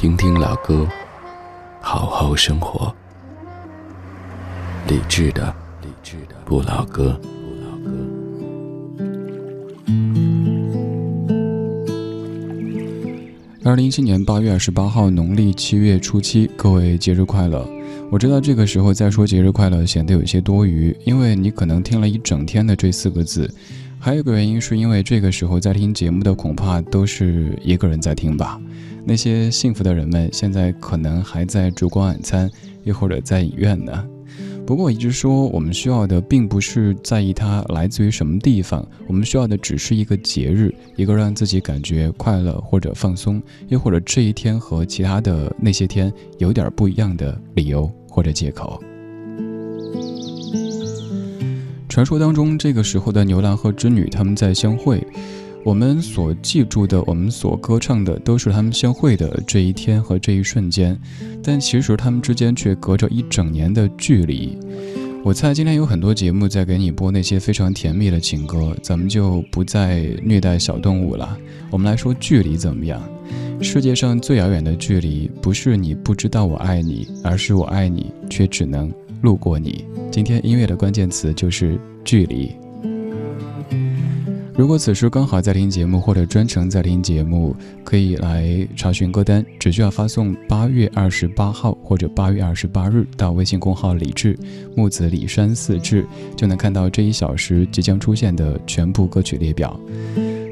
听听老歌，好好生活。理智的，理智的不老歌。二零一七年八月二十八号，农历七月初七，各位节日快乐！我知道这个时候再说节日快乐显得有些多余，因为你可能听了一整天的这四个字。还有一个原因是因为这个时候在听节目的恐怕都是一个人在听吧。那些幸福的人们现在可能还在烛光晚餐，又或者在影院呢。不过我一直说，我们需要的并不是在意它来自于什么地方，我们需要的只是一个节日，一个让自己感觉快乐或者放松，又或者这一天和其他的那些天有点不一样的理由或者借口。传说当中，这个时候的牛郎和织女他们在相会。我们所记住的，我们所歌唱的，都是他们相会的这一天和这一瞬间，但其实他们之间却隔着一整年的距离。我猜今天有很多节目在给你播那些非常甜蜜的情歌，咱们就不再虐待小动物了。我们来说距离怎么样？世界上最遥远的距离，不是你不知道我爱你，而是我爱你却只能路过你。今天音乐的关键词就是距离。如果此时刚好在听节目，或者专程在听节目，可以来查询歌单，只需要发送八月二十八号或者八月二十八日到微信公号“李志木子李山四志”，就能看到这一小时即将出现的全部歌曲列表。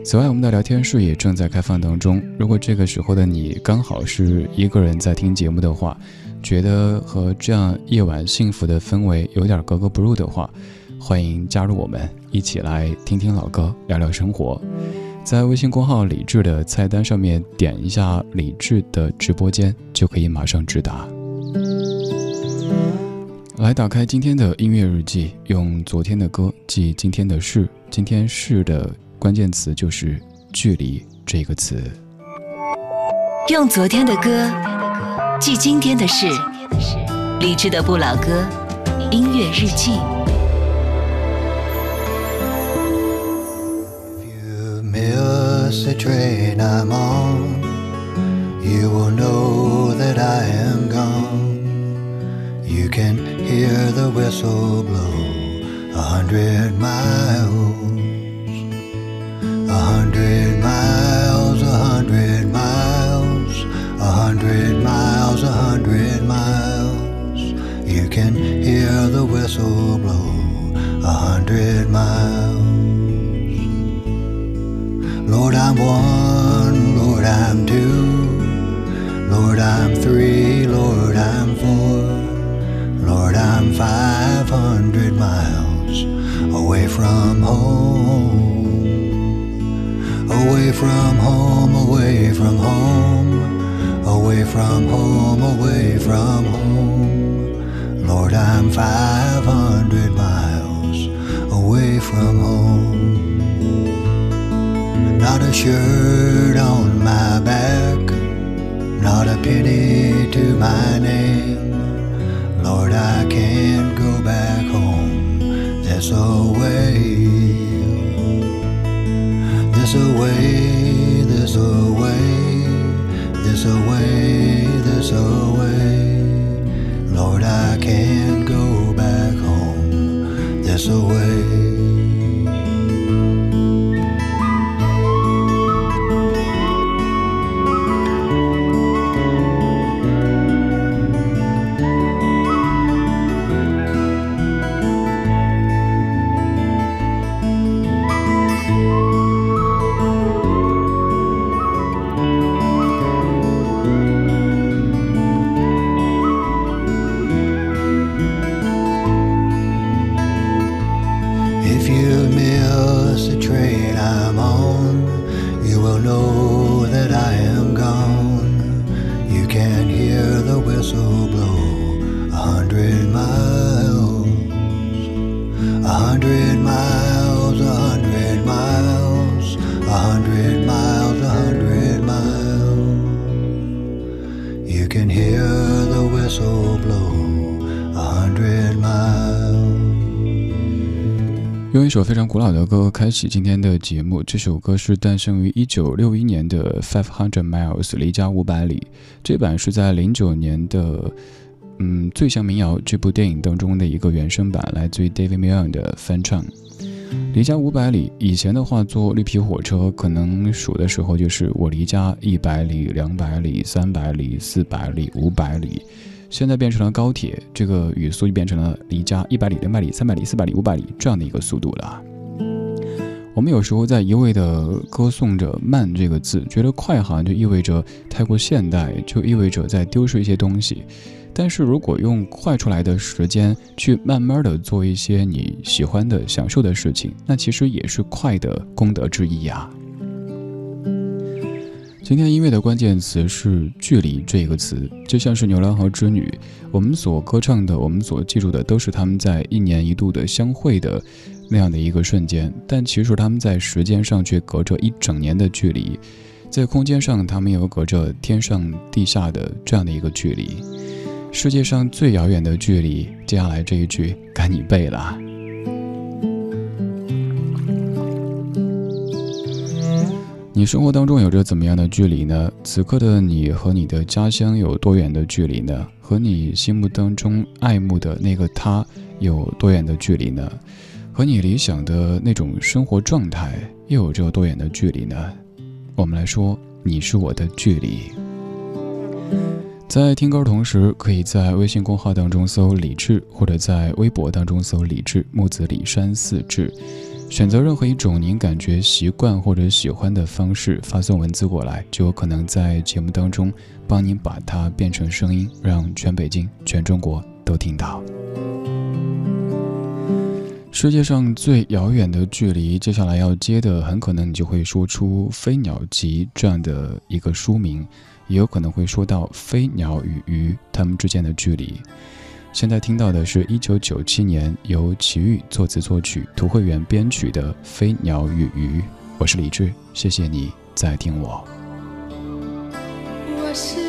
此外，我们的聊天室也正在开放当中。如果这个时候的你刚好是一个人在听节目的话，觉得和这样夜晚幸福的氛围有点格格不入的话，欢迎加入我们。一起来听听老歌，聊聊生活。在微信公号“李智”的菜单上面点一下“李智”的直播间，就可以马上直达。来，打开今天的音乐日记，用昨天的歌记今天的事。今天事的关键词就是“距离”这个词。用昨天的歌记今天的事。理智的不老歌音乐日记。miss the train I'm can hear the whistle blow a hundred miles. Lord, I'm one, Lord, I'm two, Lord, I'm three, Lord, I'm four, Lord, I'm five hundred miles away from home, away from home, away from home, away from home, away from home. Lord, I'm five hundred miles away from home not a shirt on my back, not a penny to my name. Lord, I can't go back home this away, this away, this away, this away, this away. Lord, I can't go back home this away. Whistle blow a hundred miles, a hundred miles, 一首非常古老的歌开启今天的节目。这首歌是诞生于一九六一年的《Five Hundred Miles》离家五百里，这版是在零九年的嗯《最像民谣》这部电影当中的一个原声版，来自于 David Milne 的翻唱。离家五百里，以前的话坐绿皮火车，可能数的时候就是我离家一百里、两百里、三百里、四百里、五百里。现在变成了高铁，这个语速就变成了离家一百里、两百里、三百里、四百里、五百里这样的一个速度了。我们有时候在一味的歌颂着“慢”这个字，觉得快好像就意味着太过现代，就意味着在丢失一些东西。但是如果用快出来的时间去慢慢的做一些你喜欢的、享受的事情，那其实也是快的功德之一呀。今天音乐的关键词是“距离”这个词，就像是牛郎和织女，我们所歌唱的，我们所记住的，都是他们在一年一度的相会的那样的一个瞬间。但其实他们在时间上却隔着一整年的距离，在空间上，他们又隔着天上地下的这样的一个距离。世界上最遥远的距离，接下来这一句该你背了。你生活当中有着怎么样的距离呢？此刻的你和你的家乡有多远的距离呢？和你心目当中爱慕的那个他有多远的距离呢？和你理想的那种生活状态又有着多远的距离呢？我们来说，你是我的距离。在听歌同时，可以在微信公号当中搜“李志”，或者在微博当中搜“李志木子李山四志”。选择任何一种您感觉习惯或者喜欢的方式发送文字过来，就有可能在节目当中帮您把它变成声音，让全北京、全中国都听到。世界上最遥远的距离，接下来要接的很可能你就会说出《飞鸟集》这样的一个书名，也有可能会说到飞鸟与鱼它们之间的距离。现在听到的是一九九七年由齐豫作词作曲、涂慧源编曲的《飞鸟与鱼》。我是李志，谢谢你在听我。我是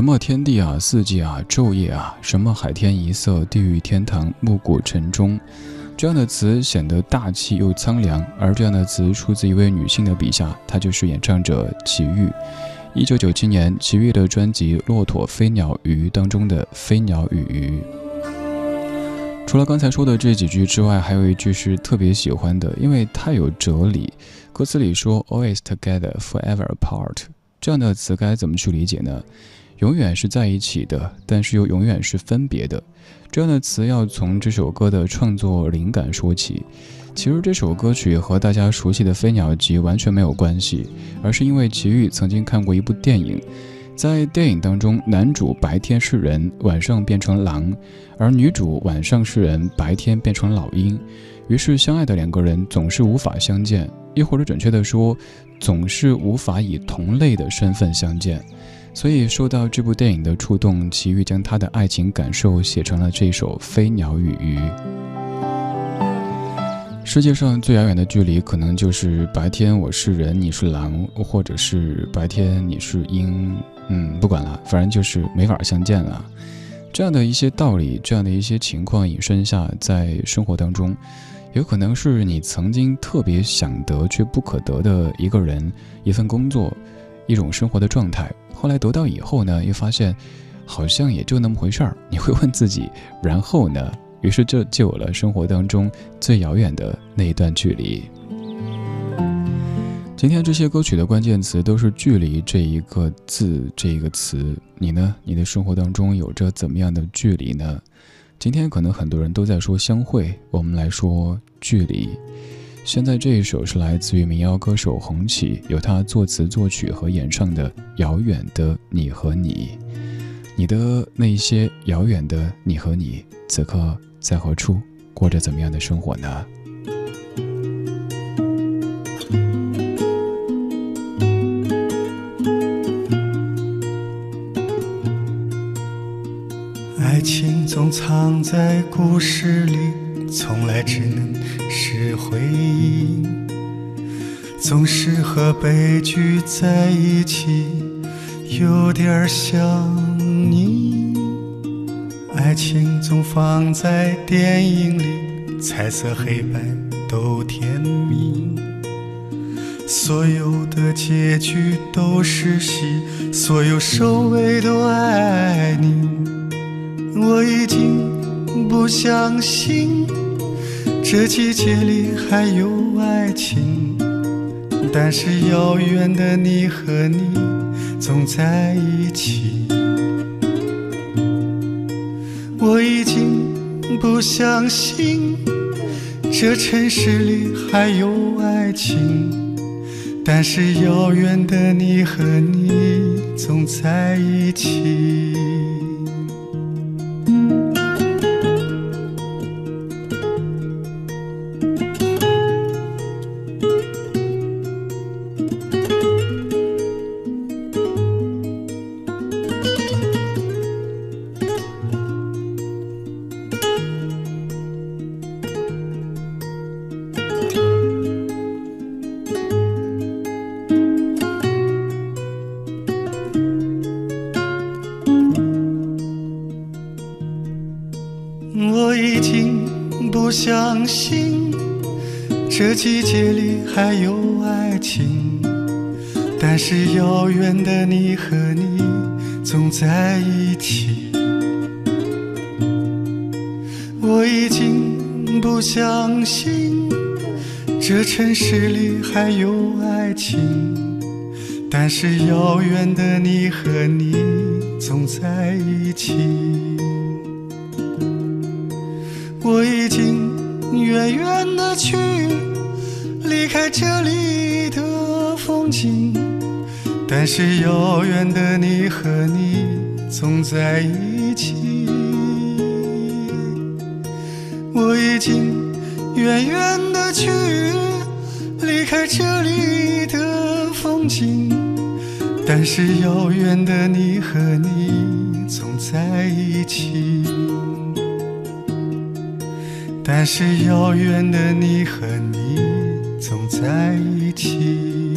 什么天地啊，四季啊，昼夜啊，什么海天一色，地狱天堂，暮鼓晨钟，这样的词显得大气又苍凉。而这样的词出自一位女性的笔下，她就是演唱者齐豫。一九九七年，齐豫的专辑《骆驼飞鸟鱼》当中的“飞鸟与鱼”。除了刚才说的这几句之外，还有一句是特别喜欢的，因为太有哲理。歌词里说 “always together, forever apart”，这样的词该怎么去理解呢？永远是在一起的，但是又永远是分别的。这样的词要从这首歌的创作灵感说起。其实这首歌曲和大家熟悉的《飞鸟集》完全没有关系，而是因为齐豫曾经看过一部电影，在电影当中，男主白天是人，晚上变成狼，而女主晚上是人，白天变成老鹰。于是相爱的两个人总是无法相见，亦或者准确的说，总是无法以同类的身份相见。所以受到这部电影的触动，齐豫将他的爱情感受写成了这首《飞鸟与鱼》。世界上最遥远的距离，可能就是白天我是人，你是狼，或者是白天你是鹰。嗯，不管了，反正就是没法相见了。这样的一些道理，这样的一些情况引申下，在生活当中，有可能是你曾经特别想得却不可得的一个人、一份工作、一种生活的状态。后来得到以后呢，又发现好像也就那么回事儿。你会问自己，然后呢？于是这就有了生活当中最遥远的那一段距离。今天这些歌曲的关键词都是“距离”这一个字，这一个词。你呢？你的生活当中有着怎么样的距离呢？今天可能很多人都在说相会，我们来说距离。现在这一首是来自于民谣歌手红旗，由他作词作曲和演唱的《遥远的你和你》。你的那些遥远的你和你，此刻。在何处过着怎么样的生活呢？爱情总藏在故事里，从来只能是回忆。总是和悲剧在一起，有点像你。爱情总放在电影里，彩色黑白都甜蜜。所有的结局都是戏，所有收尾都爱你。我已经不相信这季节里还有爱情，但是遥远的你和你总在一起。我已经不相信这城市里还有爱情，但是遥远的你和你总在一起。我已经不相信这季节里还有爱情，但是遥远的你和你总在一起。我已经不相信这城市里还有爱情，但是遥远的你和你总在一起。我已经远远的去。离开这里的风景，但是遥远的你和你总在一起。我已经远远的去离开这里的风景，但是遥远的你和你总在一起。但是遥远的你和你。总在一起。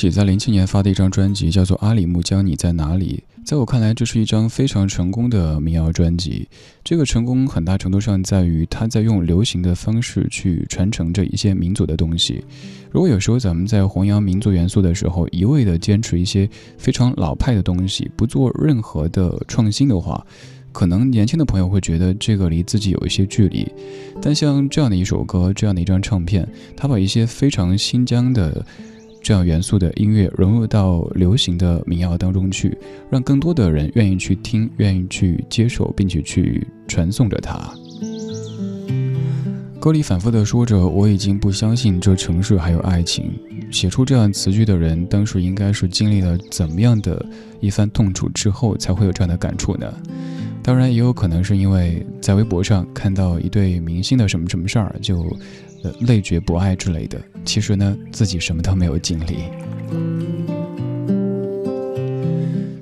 起在零七年发的一张专辑叫做《阿里木江你在哪里》。在我看来，这是一张非常成功的民谣专辑。这个成功很大程度上在于他在用流行的方式去传承着一些民族的东西。如果有时候咱们在弘扬民族元素的时候，一味的坚持一些非常老派的东西，不做任何的创新的话，可能年轻的朋友会觉得这个离自己有一些距离。但像这样的一首歌，这样的一张唱片，他把一些非常新疆的。这样元素的音乐融入到流行的民谣当中去，让更多的人愿意去听，愿意去接受，并且去传颂着它。歌里反复的说着：“我已经不相信这城市还有爱情。”写出这样词句的人，当时应该是经历了怎么样的一番痛楚之后，才会有这样的感触呢？当然，也有可能是因为在微博上看到一对明星的什么什么事儿，就。呃，累觉不爱之类的，其实呢，自己什么都没有经历。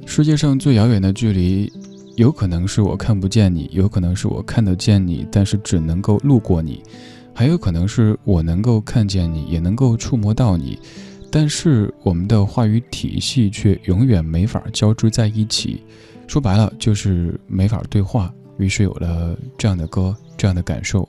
世界上最遥远的距离，有可能是我看不见你，有可能是我看得见你，但是只能够路过你，还有可能是我能够看见你，也能够触摸到你，但是我们的话语体系却永远没法交织在一起。说白了，就是没法对话。于是有了这样的歌，这样的感受。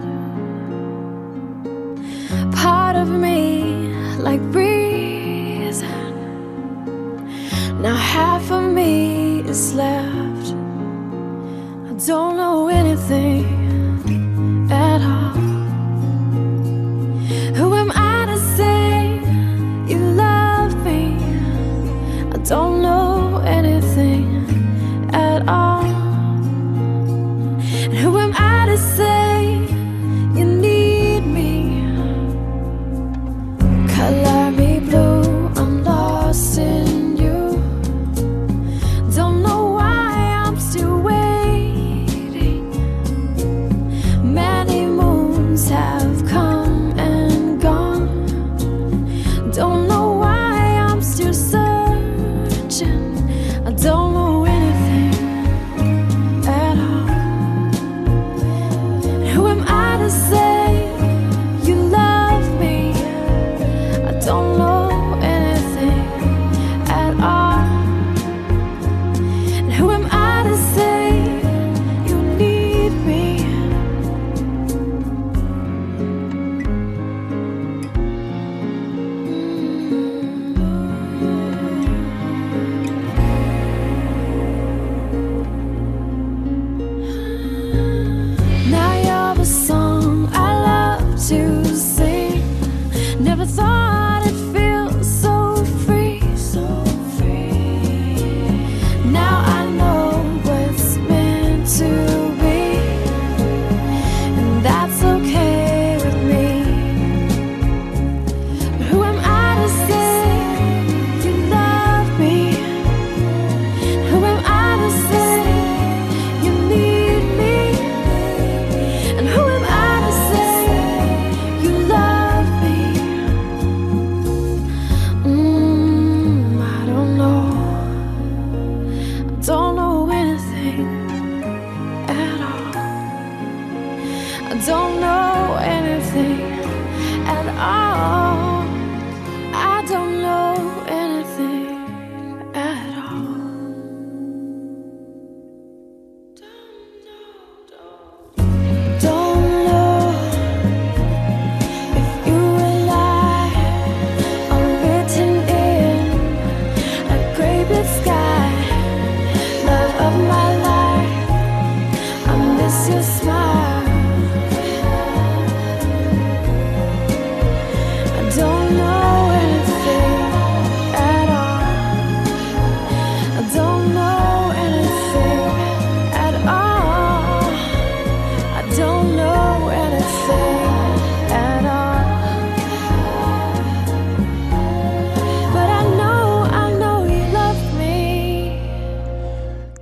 like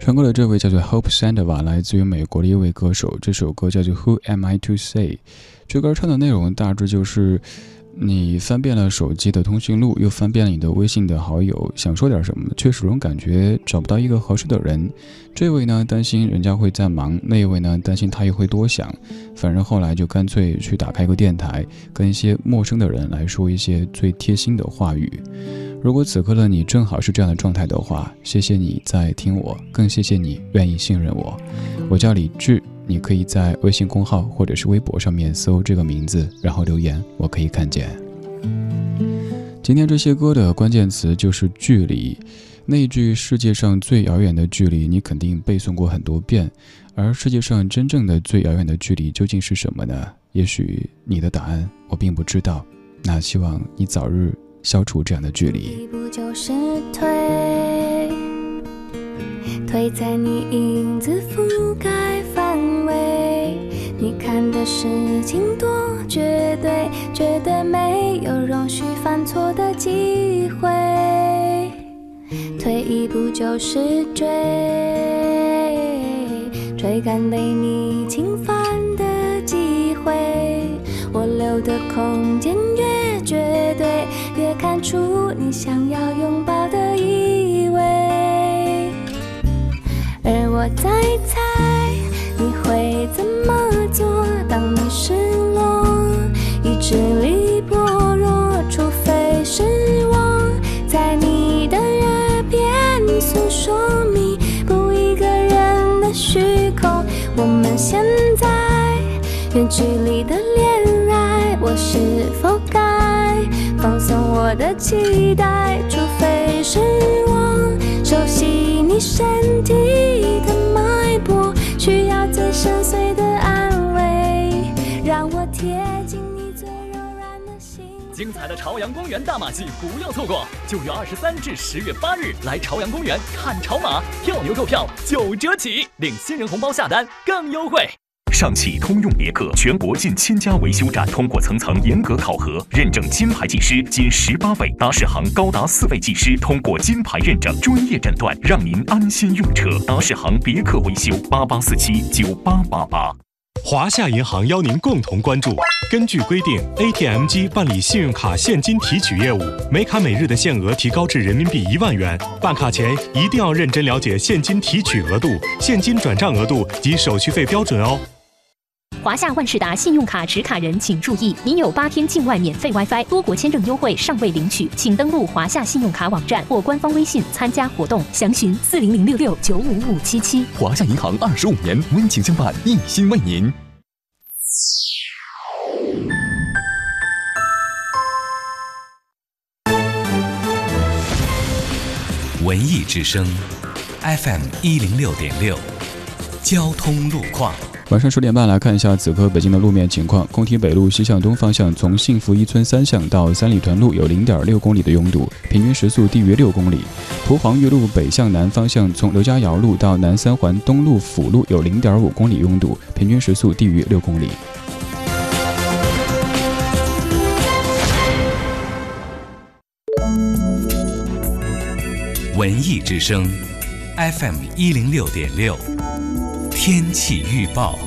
唱歌的这位叫做 Hope Sandova，来自于美国的一位歌手。这首歌叫做 Who Am I to Say？这歌唱的内容大致就是。你翻遍了手机的通讯录，又翻遍了你的微信的好友，想说点什么，却始终感觉找不到一个合适的人。这位呢，担心人家会在忙；那一位呢，担心他又会多想。反正后来就干脆去打开一个电台，跟一些陌生的人来说一些最贴心的话语。如果此刻的你正好是这样的状态的话，谢谢你在听我，更谢谢你愿意信任我。我叫李志。你可以在微信公号或者是微博上面搜这个名字，然后留言，我可以看见。今天这些歌的关键词就是距离。那句“世界上最遥远的距离”，你肯定背诵过很多遍。而世界上真正的最遥远的距离究竟是什么呢？也许你的答案我并不知道。那希望你早日消除这样的距离。推在你影子覆盖，看的事情多绝对，绝对没有容许犯错的机会。退一步就是追，追赶被你侵犯的机会。我留的空间越绝对，越看出你想要拥抱的意味。而我在会怎么做，当你失落、意志力薄弱，除非是我在你的耳边诉说弥补一个人的虚空。我们现在远距离的恋爱，我是否该放松我的期待？除非是我熟悉你身体。需要最深邃的安慰，让我贴近你最柔软的心。精彩的朝阳公园大马戏不要错过，九月二十三至十月八日来朝阳公园看潮马，票牛购票九折起，领新人红包下单更优惠。上汽通用别克全国近千家维修站通过层层严格考核，认证金牌技师仅十八位，达世行高达四位技师通过金牌认证，专业诊断，让您安心用车。达世行别克维修八八四七九八八八。华夏银行邀您共同关注。根据规定，ATM 机办理信用卡现金提取业务，每卡每日的限额提高至人民币一万元。办卡前一定要认真了解现金提取额度、现金转账额度及手续费标准哦。华夏万事达信用卡持卡人请注意，您有八天境外免费 WiFi、多国签证优惠尚未领取，请登录华夏信用卡网站或官方微信参加活动，详询四零零六六九五五七七。华夏银行二十五年温情相伴，一心为您。文艺之声，FM 一零六点六，交通路况。晚上十点半来看一下此刻北京的路面情况。工体北路西向东方向，从幸福一村三巷到三里屯路有零点六公里的拥堵，平均时速低于六公里。蒲黄榆路北向南方向，从刘家窑路到南三环东路辅路有零点五公里拥堵，平均时速低于六公里。文艺之声，FM 一零六点六。天气预报，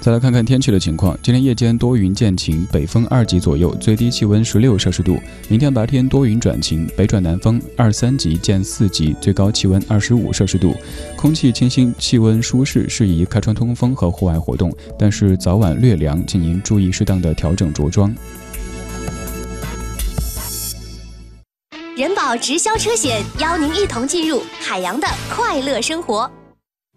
再来看看天气的情况。今天夜间多云见晴，北风二级左右，最低气温十六摄氏度。明天白天多云转晴，北转南风二三级见四级，最高气温二十五摄氏度。空气清新，气温舒适，适宜开窗通风和户外活动。但是早晚略凉，请您注意适当的调整着装。人保直销车险邀您一同进入海洋的快乐生活。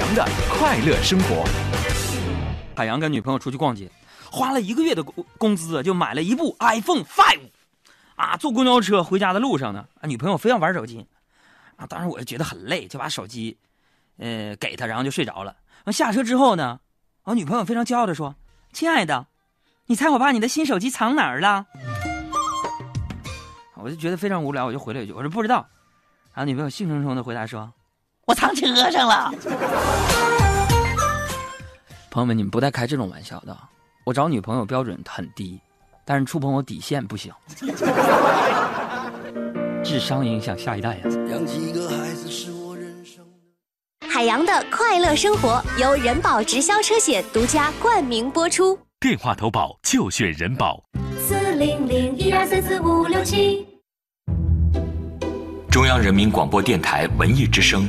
海洋的快乐生活。海洋跟女朋友出去逛街，花了一个月的工工资就买了一部 iPhone Five，啊，坐公交车回家的路上呢，啊，女朋友非要玩手机，啊，当时我就觉得很累，就把手机，呃，给他，然后就睡着了。下车之后呢，我女朋友非常骄傲的说：“亲爱的，你猜我把你的新手机藏哪儿了？”我就觉得非常无聊，我就回了一句：“我说不知道。”然后女朋友兴冲冲的回答说：“我藏车上了。”朋友们，你们不带开这种玩笑的。我找女朋友标准很低，但是触碰我底线不行。智商影响下一代呀。海洋的快乐生活由人保直销车险独家冠名播出。电话投保就选人保。四零零一二三四五六七。中央人民广播电台文艺之声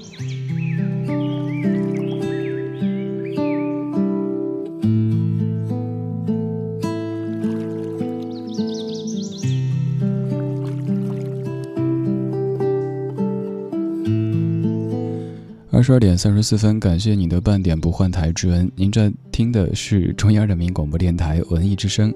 十二点三十四分，感谢你的半点不换台之恩。您在听的是中央人民广播电台文艺之声，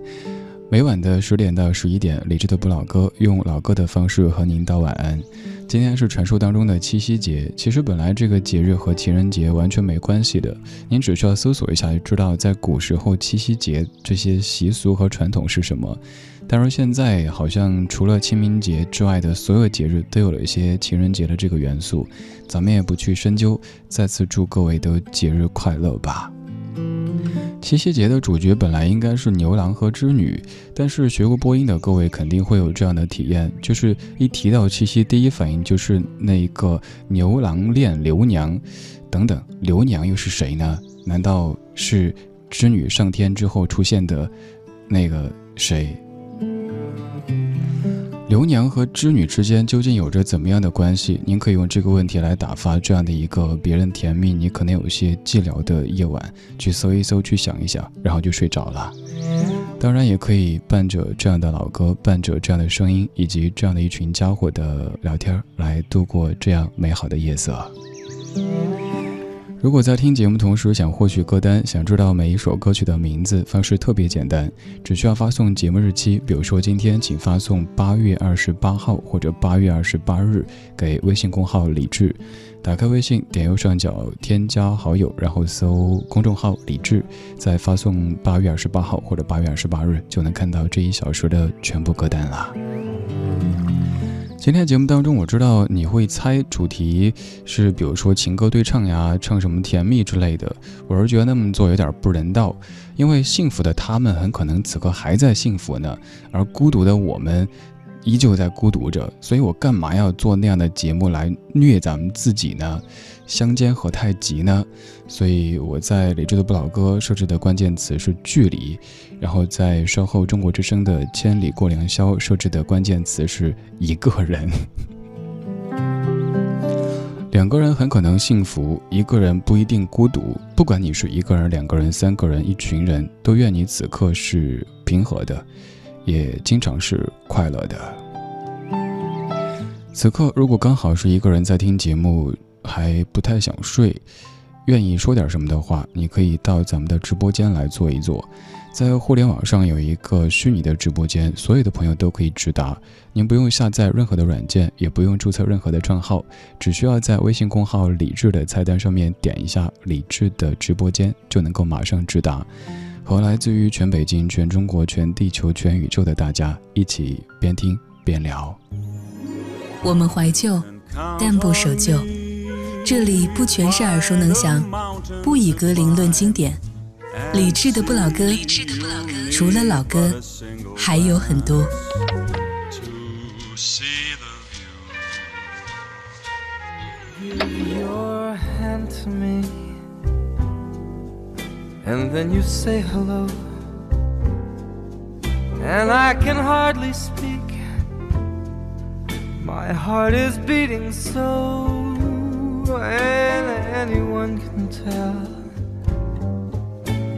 每晚的十点到十一点，理智的不老歌用老歌的方式和您道晚安。今天是传说当中的七夕节，其实本来这个节日和情人节完全没关系的，您只需要搜索一下就知道，在古时候七夕节这些习俗和传统是什么。但是现在好像除了清明节之外的所有节日都有了一些情人节的这个元素，咱们也不去深究。再次祝各位都节日快乐吧。七夕节的主角本来应该是牛郎和织女，但是学过播音的各位肯定会有这样的体验，就是一提到七夕，第一反应就是那一个牛郎恋刘娘，等等，刘娘又是谁呢？难道是织女上天之后出现的那个谁？牛娘和织女之间究竟有着怎么样的关系？您可以用这个问题来打发这样的一个别人甜蜜，你可能有些寂寥的夜晚，去搜一搜，去想一想，然后就睡着了。当然，也可以伴着这样的老歌，伴着这样的声音，以及这样的一群家伙的聊天，来度过这样美好的夜色。如果在听节目同时想获取歌单，想知道每一首歌曲的名字，方式特别简单，只需要发送节目日期，比如说今天，请发送八月二十八号或者八月二十八日给微信公号李智。打开微信，点右上角添加好友，然后搜公众号李智，再发送八月二十八号或者八月二十八日，就能看到这一小时的全部歌单啦。今天节目当中，我知道你会猜主题是，比如说情歌对唱呀，唱什么甜蜜之类的。我是觉得那么做有点不人道，因为幸福的他们很可能此刻还在幸福呢，而孤独的我们依旧在孤独着。所以我干嘛要做那样的节目来虐咱们自己呢？相煎何太急呢？所以我在理智的不老歌设置的关键词是距离，然后在稍后中国之声的千里过良宵设置的关键词是一个人。两个人很可能幸福，一个人不一定孤独。不管你是一个人、两个人、三个人、一群人，都愿你此刻是平和的，也经常是快乐的。此刻如果刚好是一个人在听节目。还不太想睡，愿意说点什么的话，你可以到咱们的直播间来坐一坐。在互联网上有一个虚拟的直播间，所有的朋友都可以直达。您不用下载任何的软件，也不用注册任何的账号，只需要在微信公号“李智”的菜单上面点一下“李智”的直播间，就能够马上直达，和来自于全北京、全中国、全地球、全宇宙的大家一起边听边聊。我们怀旧，但不守旧。这里不全是耳熟能详，不以歌龄论经典。理智的不老歌，除了老歌，还有很多。And then you say hello, and I can hardly speak. My heart is beating so, and anyone can tell.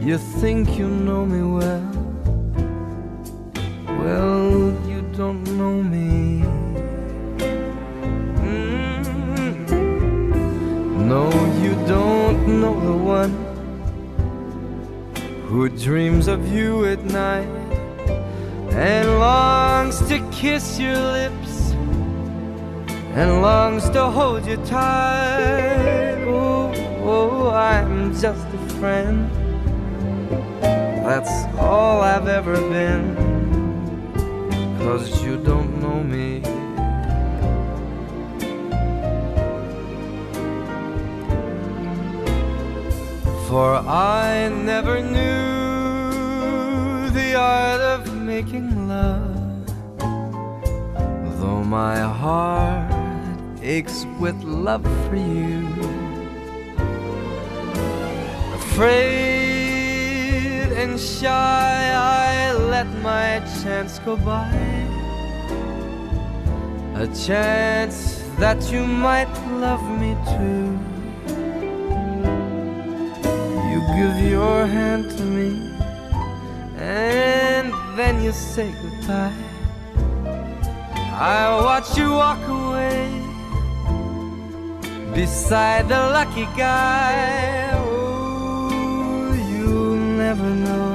You think you know me well, well, you don't know me. Mm. No, you don't know the one who dreams of you at night and longs to kiss your lips and longs to hold you tight. Oh, oh I'm just a friend. That's all I've ever been. Cause you don't know me. For I never knew the art of making love. Though my heart aches with love for you. Afraid and shy, I let my chance go by. A chance that you might love me too. You give your hand to me, and then you say goodbye. I watch you walk away beside the lucky guy. Oh, you'll never know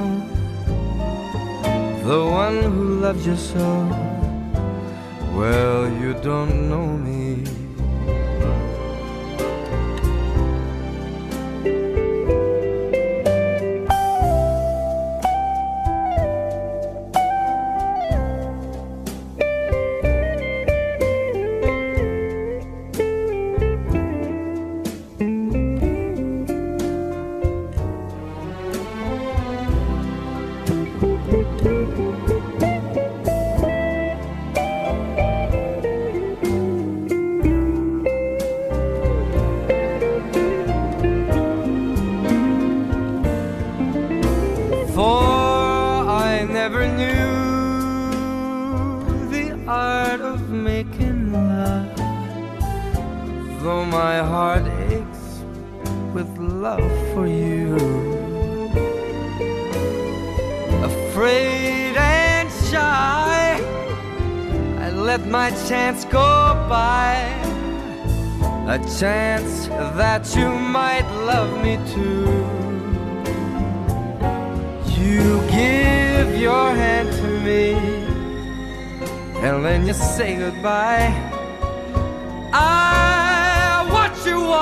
the one who loves you so. Well, you don't know me. Though my heart aches with love for you. Afraid and shy, I let my chance go by. A chance that you might love me too. You give your hand to me, and then you say goodbye. I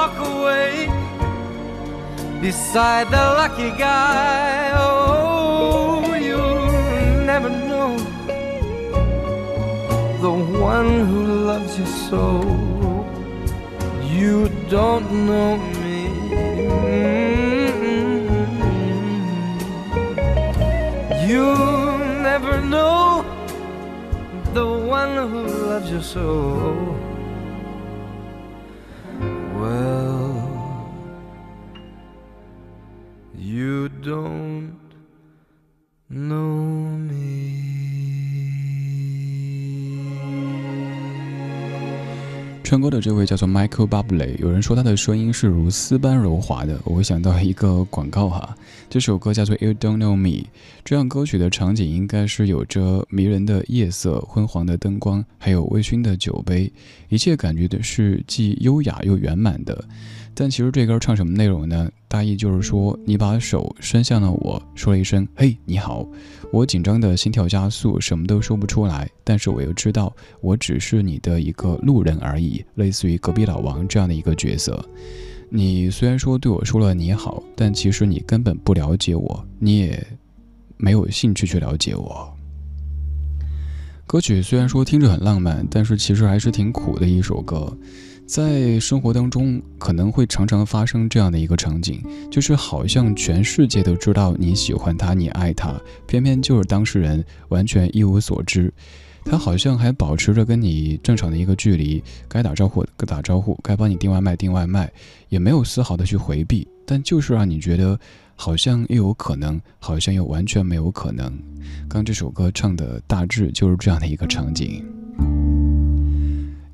walk away beside the lucky guy. Oh, you'll never know the one who loves you so. You don't know me. You never know the one who loves you so. 唱歌的这位叫做 Michael Bublé，有人说他的声音是如丝般柔滑的，我会想到一个广告哈。这首歌叫做 You Don't Know Me，这样歌曲的场景应该是有着迷人的夜色、昏黄的灯光，还有微醺的酒杯，一切感觉的是既优雅又圆满的。但其实这歌唱什么内容呢？大意就是说，你把手伸向了我，说了一声“嘿，你好”，我紧张的心跳加速，什么都说不出来。但是我又知道，我只是你的一个路人而已，类似于隔壁老王这样的一个角色。你虽然说对我说了你好，但其实你根本不了解我，你也没有兴趣去了解我。歌曲虽然说听着很浪漫，但是其实还是挺苦的一首歌。在生活当中，可能会常常发生这样的一个场景，就是好像全世界都知道你喜欢他，你爱他，偏偏就是当事人完全一无所知。他好像还保持着跟你正常的一个距离，该打招呼该打招呼，该帮你订外卖订外卖，也没有丝毫的去回避，但就是让你觉得。好像又有可能，好像又完全没有可能。刚这首歌唱的大致就是这样的一个场景。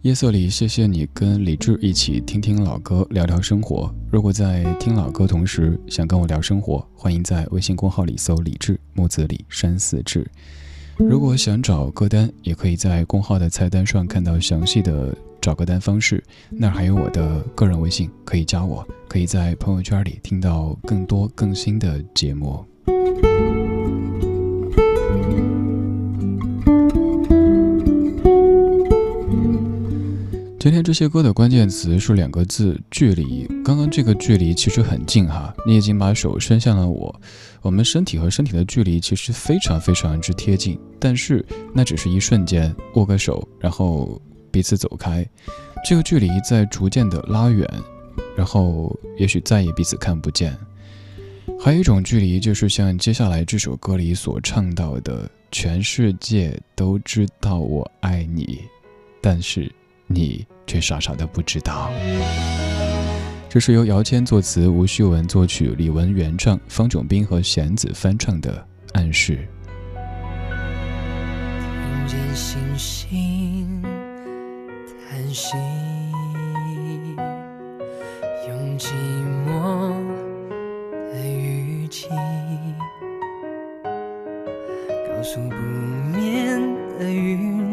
夜色里，谢谢你跟李志一起听听老歌，聊聊生活。如果在听老歌同时想跟我聊生活，欢迎在微信公号里搜“李志木子李山寺志”。如果想找歌单，也可以在公号的菜单上看到详细的。找歌单方式，那儿还有我的个人微信，可以加我，可以在朋友圈里听到更多更新的节目。今天这些歌的关键词是两个字：距离。刚刚这个距离其实很近哈，你已经把手伸向了我，我们身体和身体的距离其实非常非常之贴近，但是那只是一瞬间，握个手，然后。彼此走开，这个距离在逐渐的拉远，然后也许再也彼此看不见。还有一种距离，就是像接下来这首歌里所唱到的：“全世界都知道我爱你，但是你却傻傻的不知道。”这是由姚谦作词，吴旭文作曲，李玟原唱，方炯斌和弦子翻唱的《暗示》。听见星星。叹息，用寂寞的语气，告诉不眠的云，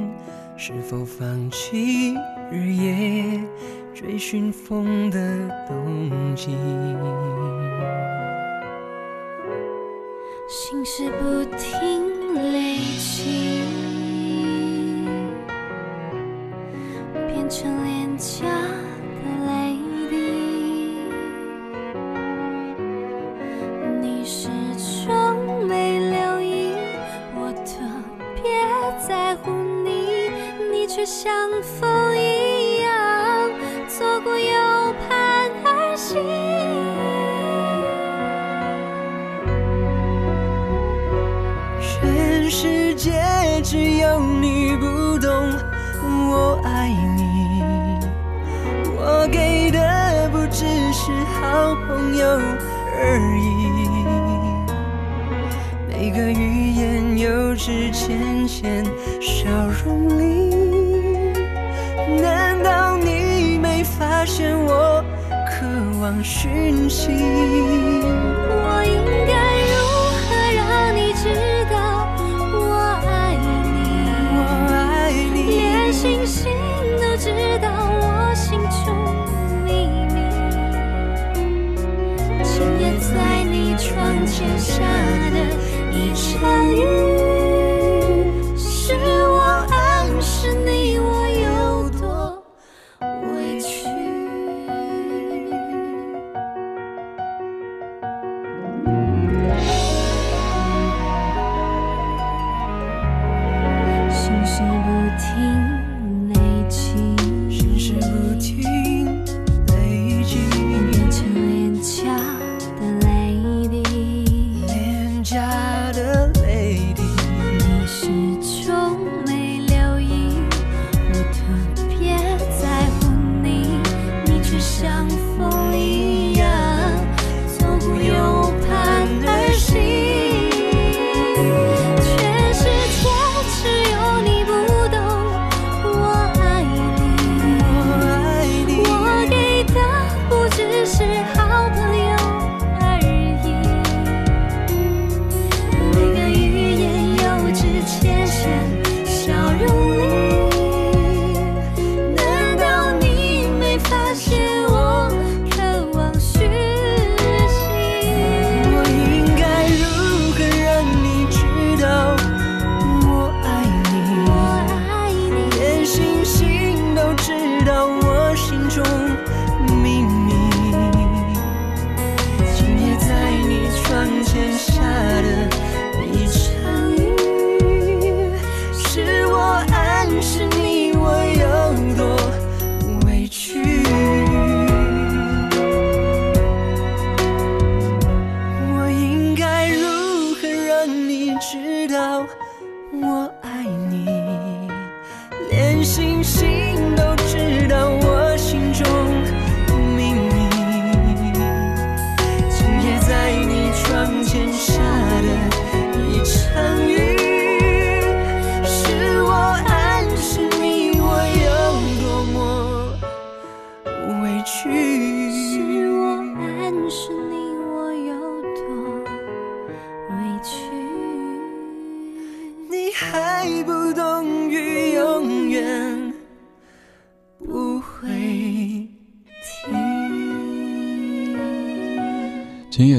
是否放弃日夜追寻风的动机。心事不停累积。变成脸颊像风一样左顾右盼而行。全世界只有你不懂我爱你。我给的不只是好朋友而已，每个语言又止浅浅笑容望讯息？我应该如何让你知道我爱你？我爱你，连星星都知道我心中秘密。今夜在你。窗前下的一场雨，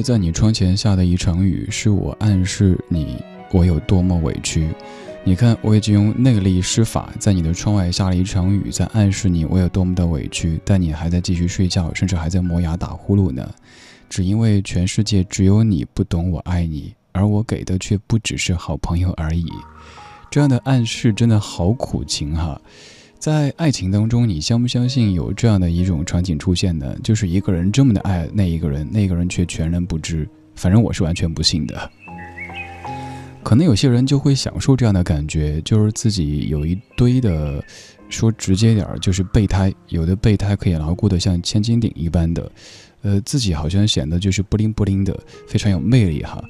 在你窗前下的一场雨，是我暗示你我有多么委屈。你看，我已经用内力施法，在你的窗外下了一场雨，在暗示你我有多么的委屈，但你还在继续睡觉，甚至还在磨牙打呼噜呢。只因为全世界只有你不懂我爱你，而我给的却不只是好朋友而已。这样的暗示真的好苦情哈。在爱情当中，你相不相信有这样的一种场景出现呢？就是一个人这么的爱那一个人，那个人却全然不知。反正我是完全不信的。可能有些人就会享受这样的感觉，就是自己有一堆的，说直接点儿就是备胎，有的备胎可以牢固的像千斤顶一般的，呃，自己好像显得就是不灵不灵的，非常有魅力哈。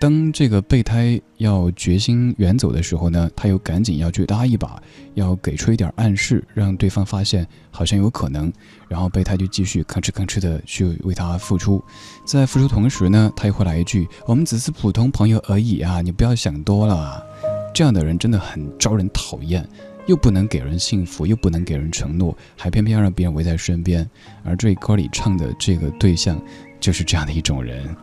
当这个备胎要决心远走的时候呢，他又赶紧要去搭一把，要给出一点暗示，让对方发现好像有可能，然后备胎就继续吭哧吭哧的去为他付出，在付出同时呢，他又会来一句：“我们只是普通朋友而已啊，你不要想多了。”这样的人真的很招人讨厌，又不能给人幸福，又不能给人承诺，还偏偏要让别人围在身边。而这歌里唱的这个对象，就是这样的一种人。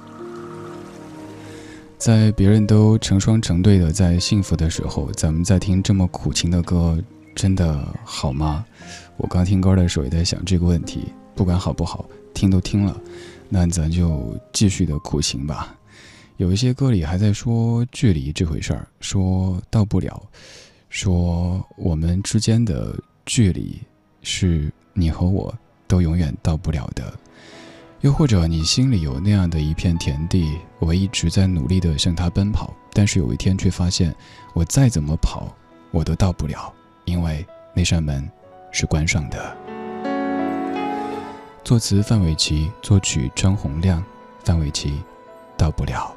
在别人都成双成对的在幸福的时候，咱们在听这么苦情的歌，真的好吗？我刚听歌的时候也在想这个问题。不管好不好，听都听了，那咱就继续的苦情吧。有一些歌里还在说距离这回事儿，说到不了，说我们之间的距离是你和我都永远到不了的。又或者你心里有那样的一片田地，我一直在努力的向它奔跑，但是有一天却发现，我再怎么跑，我都到不了，因为那扇门是关上的。作词范玮琪，作曲张洪亮，范玮琪，到不了。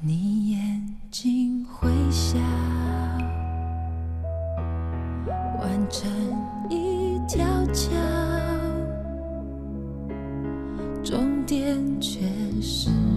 你眼睛会笑。完成一条桥，终点却是。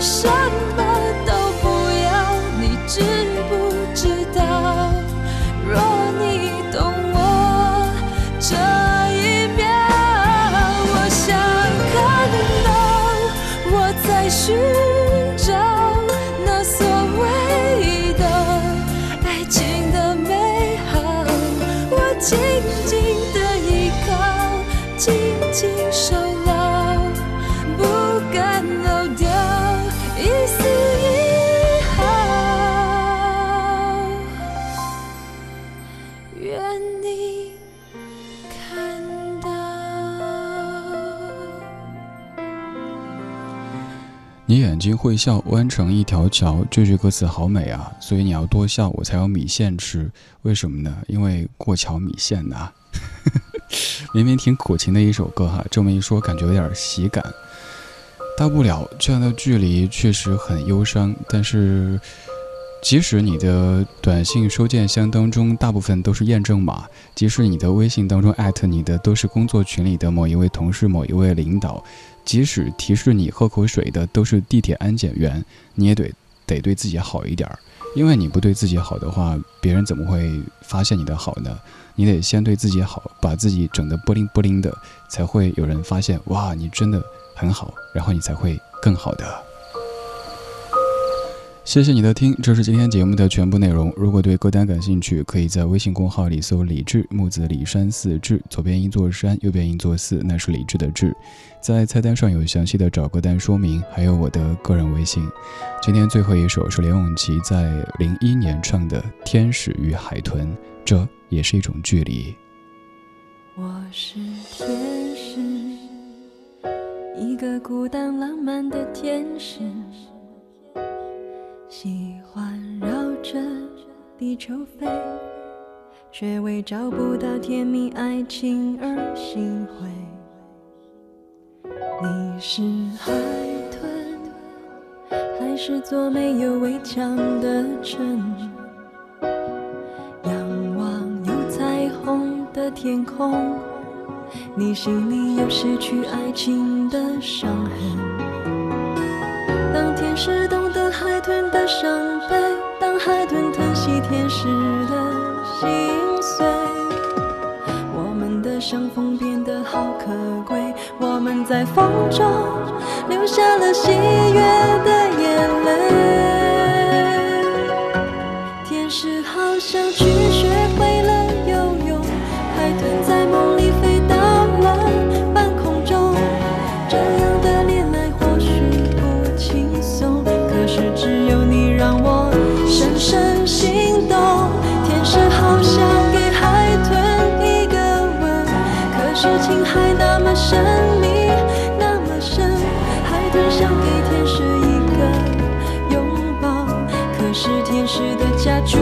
你会笑，弯成一条桥。这句歌词好美啊！所以你要多笑，我才有米线吃。为什么呢？因为过桥米线呐。明明挺苦情的一首歌哈，这么一说，感觉有点喜感。大不了这样的距离确实很忧伤，但是即使你的短信收件箱当中大部分都是验证码，即使你的微信当中艾特你的都是工作群里的某一位同事、某一位领导。即使提示你喝口水的都是地铁安检员，你也得得对自己好一点儿，因为你不对自己好的话，别人怎么会发现你的好呢？你得先对自己好，把自己整得波灵波灵的，才会有人发现哇，你真的很好，然后你才会更好的。谢谢你的听，这是今天节目的全部内容。如果对歌单感兴趣，可以在微信公号里搜“李志木子李山寺志”，左边一座山，右边一座寺，那是李志的志。在菜单上有详细的找歌单说明，还有我的个人微信。今天最后一首是梁咏琪在零一年唱的《天使与海豚》，这也是一种距离。我是天使，一个孤单浪漫的天使。喜欢绕着地球飞，却为找不到甜蜜爱情而心灰。你是海豚，还是座没有围墙的城？仰望有彩虹的天空，你心里有失去爱情的伤痕。伤悲，当海豚疼惜天使的心碎，我们的相逢变得好可贵。我们在风中留下了喜悦的眼泪。可是情还那么神秘，那么深。海豚想给天使一个拥抱，可是天使的家住